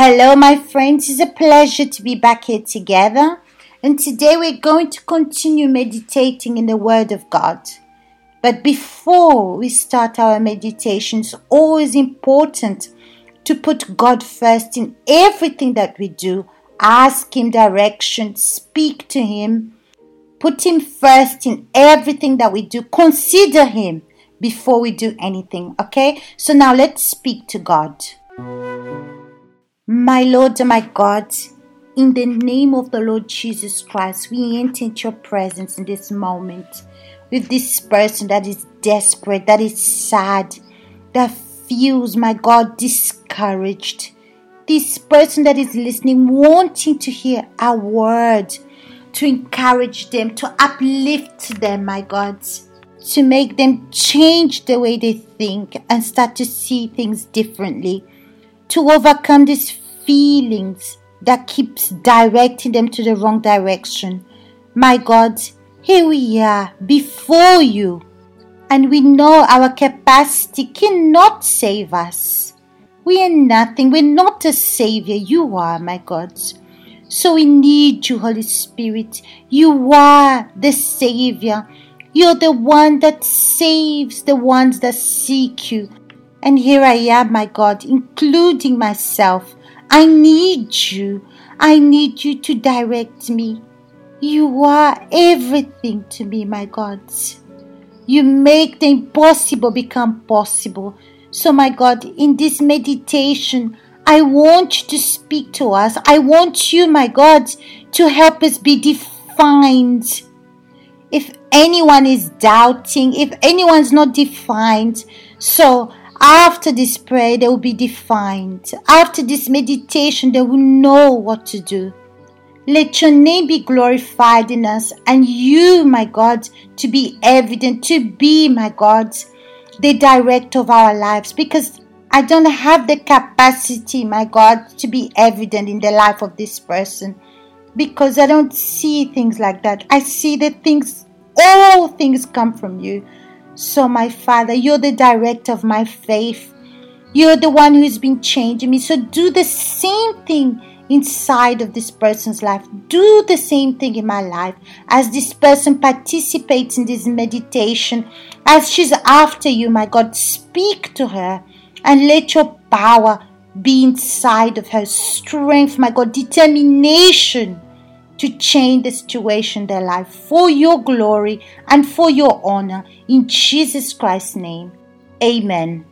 Hello, my friends. It's a pleasure to be back here together. And today we're going to continue meditating in the Word of God. But before we start our meditations, always important to put God first in everything that we do. Ask Him direction, speak to Him, put Him first in everything that we do. Consider Him before we do anything. Okay? So now let's speak to God. My Lord and my God, in the name of the Lord Jesus Christ, we enter into your presence in this moment with this person that is desperate, that is sad, that feels, my God, discouraged. This person that is listening, wanting to hear a word to encourage them, to uplift them, my God, to make them change the way they think and start to see things differently to overcome these feelings that keeps directing them to the wrong direction. My God, here we are before you, and we know our capacity cannot save us. We are nothing. We're not a savior. You are, my God. So we need you, Holy Spirit. You are the savior. You're the one that saves the ones that seek you. And here I am, my God, including myself. I need you. I need you to direct me. You are everything to me, my God. You make the impossible become possible. So, my God, in this meditation, I want you to speak to us. I want you, my God, to help us be defined. If anyone is doubting, if anyone's not defined, so after this prayer, they will be defined. After this meditation, they will know what to do. Let your name be glorified in us, and you, my God, to be evident, to be, my God, the director of our lives. Because I don't have the capacity, my God, to be evident in the life of this person. Because I don't see things like that. I see that things, all things come from you. So, my Father, you're the director of my faith. You're the one who's been changing me. So, do the same thing inside of this person's life. Do the same thing in my life as this person participates in this meditation, as she's after you, my God. Speak to her and let your power be inside of her. Strength, my God, determination to change the situation in their life for your glory and for your honor. In Jesus Christ's name, amen.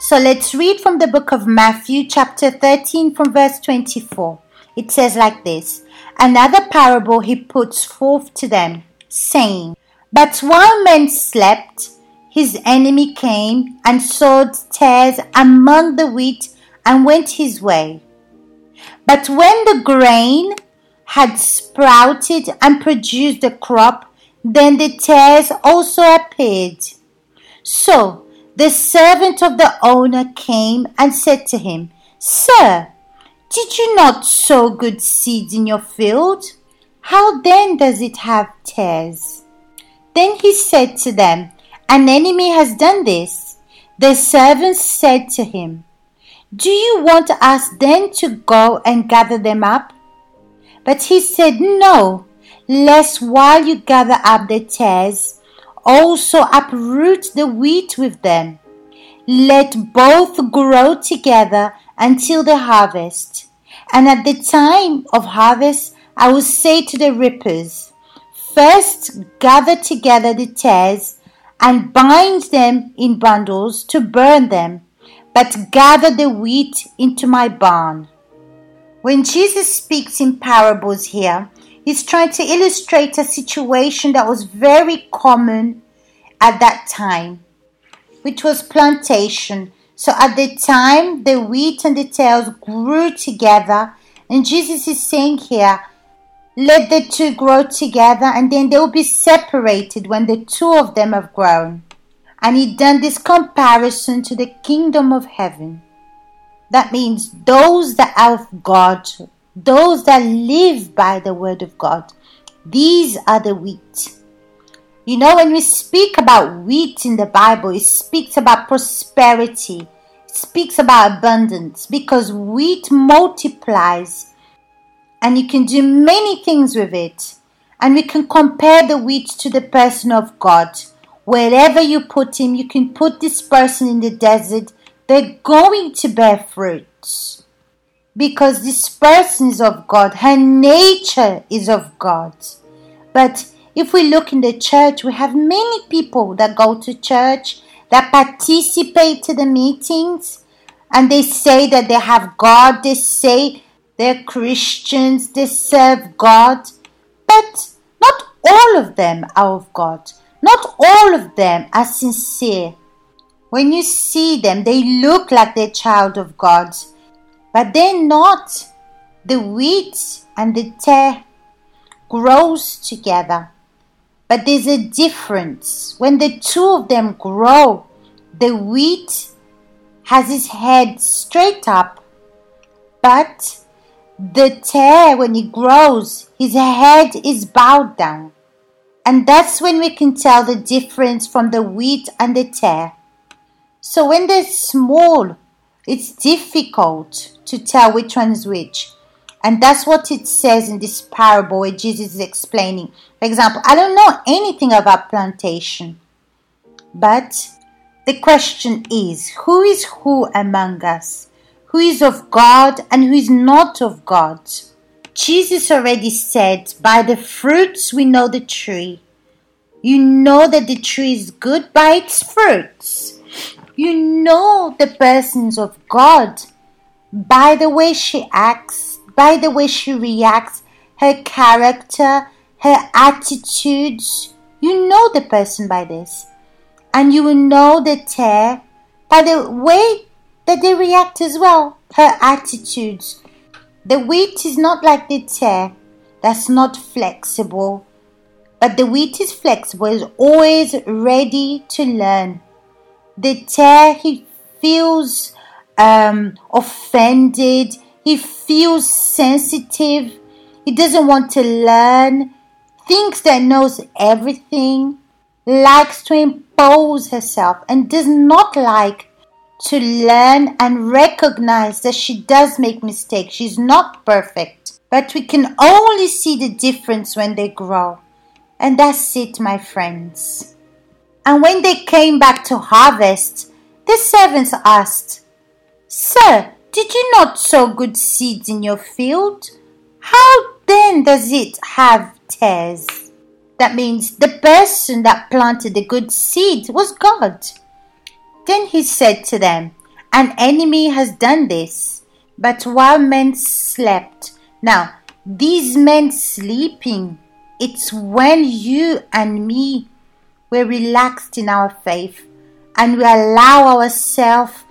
So let's read from the book of Matthew, chapter 13, from verse 24. It says like this Another parable he puts forth to them, saying, But while men slept, his enemy came and sowed tares among the wheat and went his way. But when the grain had sprouted and produced a crop, then the tares also appeared. So the servant of the owner came and said to him, Sir, did you not sow good seeds in your field? How then does it have tares? Then he said to them, An enemy has done this. The servant said to him, do you want us then to go and gather them up? But he said, No, lest while you gather up the tares, also uproot the wheat with them. Let both grow together until the harvest. And at the time of harvest, I will say to the reapers, First gather together the tares and bind them in bundles to burn them but gather the wheat into my barn. When Jesus speaks in parables here, he's trying to illustrate a situation that was very common at that time, which was plantation. So at the time, the wheat and the tares grew together, and Jesus is saying here, let the two grow together, and then they will be separated when the two of them have grown. And he done this comparison to the kingdom of heaven. That means those that are of God, those that live by the word of God, these are the wheat. You know, when we speak about wheat in the Bible, it speaks about prosperity, it speaks about abundance because wheat multiplies and you can do many things with it. And we can compare the wheat to the person of God. Wherever you put him, you can put this person in the desert, they're going to bear fruits. Because this person is of God, her nature is of God. But if we look in the church, we have many people that go to church, that participate to the meetings, and they say that they have God, they say they're Christians, they serve God, but not all of them are of God. Not all of them are sincere. When you see them, they look like they're child of God, but they're not. The wheat and the tare grows together. But there's a difference. When the two of them grow, the wheat has its head straight up, but the tare, when he grows, his head is bowed down. And that's when we can tell the difference from the wheat and the tare. So when they're small, it's difficult to tell which one is which. And that's what it says in this parable where Jesus is explaining. For example, I don't know anything about plantation, but the question is who is who among us? who is of God and who is not of God. Jesus already said, By the fruits we know the tree. You know that the tree is good by its fruits. You know the persons of God by the way she acts, by the way she reacts, her character, her attitudes. You know the person by this. And you will know the tare by the way that they react as well. Her attitudes. The wheat is not like the tare, that's not flexible. But the wheat is flexible, is always ready to learn. The tare, he feels um, offended, he feels sensitive, he doesn't want to learn, thinks that knows everything, likes to impose herself, and does not like to learn and recognize that she does make mistakes. She's not perfect. But we can only see the difference when they grow. And that's it, my friends. And when they came back to harvest, the servants asked, Sir, did you not sow good seeds in your field? How then does it have tares? That means the person that planted the good seed was God. Then he said to them, An enemy has done this. But while men slept, now these men sleeping, it's when you and me we're relaxed in our faith and we allow ourselves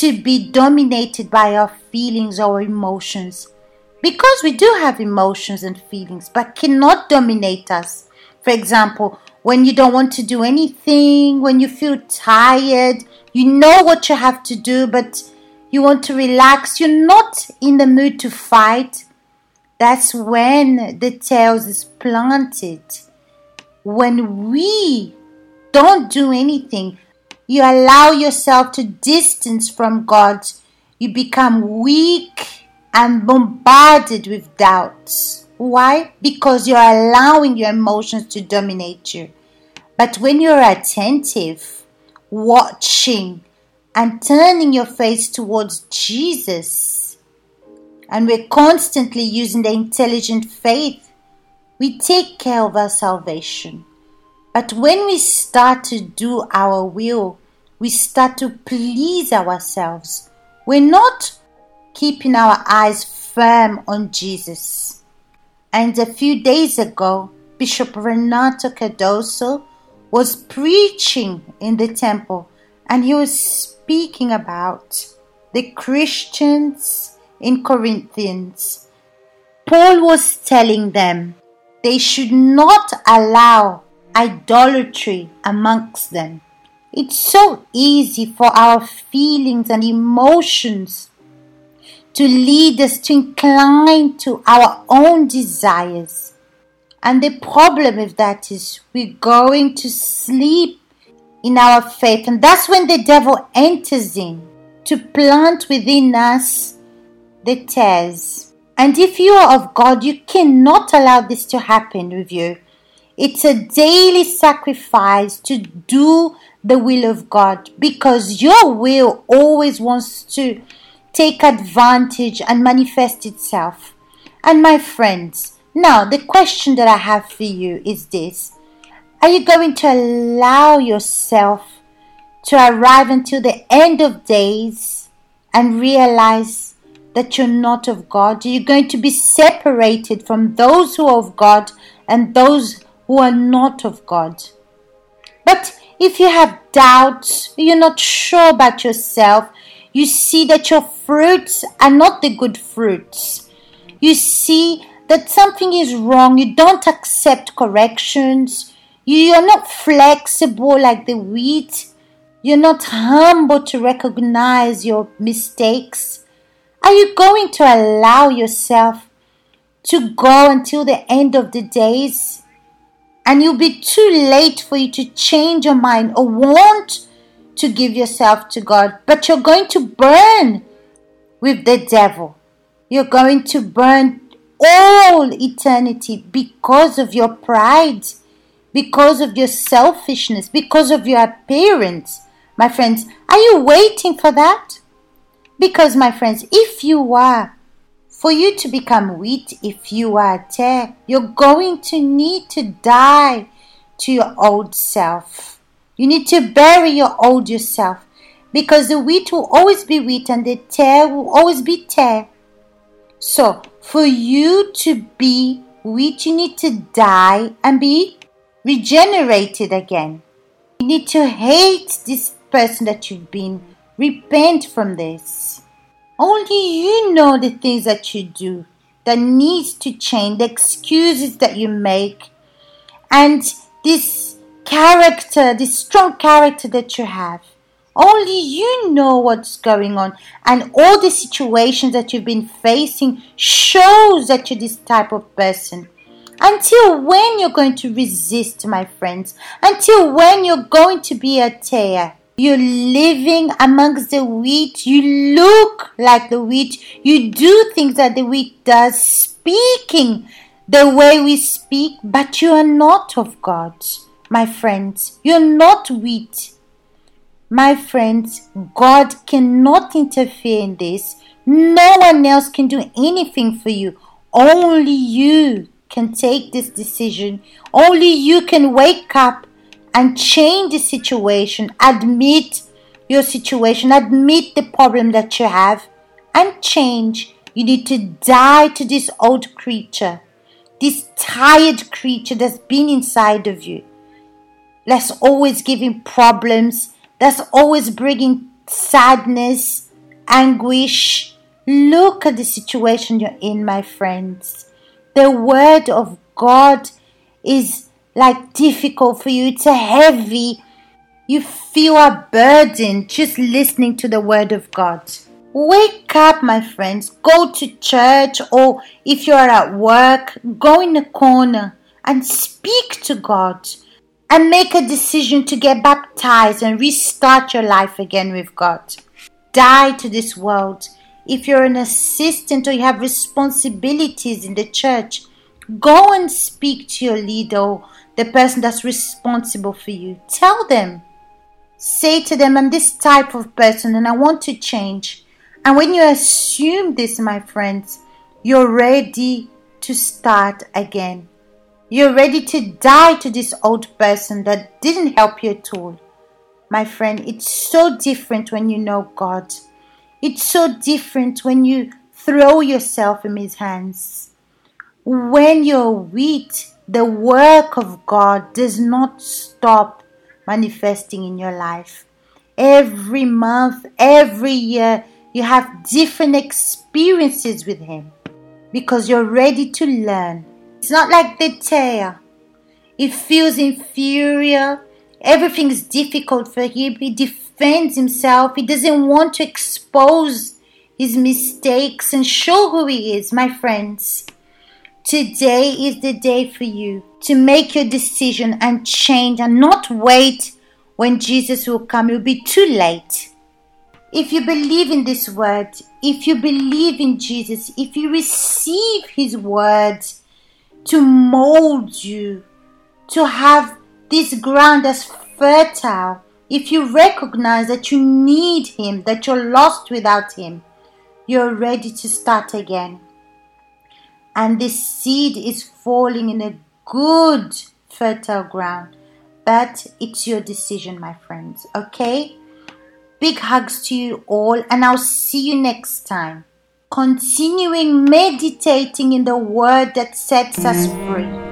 to be dominated by our feelings or emotions. Because we do have emotions and feelings, but cannot dominate us. For example, when you don't want to do anything, when you feel tired, you know what you have to do, but you want to relax, you're not in the mood to fight. That's when the tares is planted. When we don't do anything, you allow yourself to distance from God, you become weak and bombarded with doubts. Why? Because you're allowing your emotions to dominate you. But when you're attentive, watching, and turning your face towards Jesus, and we're constantly using the intelligent faith, we take care of our salvation. But when we start to do our will, we start to please ourselves. We're not keeping our eyes firm on Jesus. And a few days ago, Bishop Renato Cardoso was preaching in the temple and he was speaking about the Christians in Corinthians. Paul was telling them they should not allow idolatry amongst them. It's so easy for our feelings and emotions to lead us to incline to our own desires and the problem with that is we're going to sleep in our faith. And that's when the devil enters in to plant within us the tares. And if you are of God, you cannot allow this to happen with you. It's a daily sacrifice to do the will of God because your will always wants to take advantage and manifest itself. And my friends, now the question that I have for you is this Are you going to allow yourself to arrive until the end of days and realize that you're not of God? Are you going to be separated from those who are of God and those who are not of God? But if you have doubts, you're not sure about yourself, you see that your fruits are not the good fruits. You see that something is wrong. You don't accept corrections. You are not flexible like the wheat. You're not humble to recognize your mistakes. Are you going to allow yourself to go until the end of the days? and you'll be too late for you to change your mind or want to give yourself to God, but you're going to burn with the devil. You're going to burn all eternity because of your pride, because of your selfishness, because of your appearance. My friends, are you waiting for that? Because, my friends, if you are, for you to become wheat, if you are a tare, you're going to need to die to your old self. You need to bury your old yourself because the wheat will always be wheat and the tare will always be tare. So, for you to be wheat, you need to die and be regenerated again. You need to hate this person that you've been. Repent from this. Only you know the things that you do that needs to change, the excuses that you make, and this character, this strong character that you have. Only you know what's going on, and all the situations that you've been facing shows that you're this type of person. Until when you're going to resist, my friends? Until when you're going to be a tare? You're living amongst the wheat. You look like the wheat. You do things that the wheat does, speaking the way we speak, but you are not of God, my friends. You're not wheat. My friends, God cannot interfere in this. No one else can do anything for you. Only you can take this decision. Only you can wake up and change the situation. Admit your situation, admit the problem that you have, and change. You need to die to this old creature, this tired creature that's been inside of you. That's always giving problems, that's always bringing sadness, anguish. Look at the situation you're in, my friends. The Word of God is like difficult for you, it's a heavy. You feel a burden just listening to the Word of God. Wake up, my friends. Go to church, or if you're at work, go in a corner and speak to God and make a decision to get baptized and restart your life again with God. Die to this world. If you're an assistant or you have responsibilities in the church, go and speak to your leader the person that's responsible for you. Tell them. Say to them, I'm this type of person and I want to change. And when you assume this, my friends, you're ready to start again. You're ready to die to this old person that didn't help you at all. My friend, it's so different when you know God. It's so different when you throw yourself in His hands. When you're weak, the work of God does not stop manifesting in your life. Every month, every year, you have different experiences with Him because you're ready to learn. It's not like the tare. He feels inferior. Everything is difficult for him. He defends himself. He doesn't want to expose his mistakes and show who he is, my friends. Today is the day for you to make your decision and change and not wait when Jesus will come. Will be too late. if you believe in this word, if you believe in Jesus, if you receive his words to mold you, to have this ground as fertile, if you recognize that you need him, that you're lost without him, you're ready to start again. And this seed is falling in a good, fertile ground. But it's your decision, my friends, okay? Big hugs to you all, and I'll see you next time. Continuing meditating in the word that sets us free.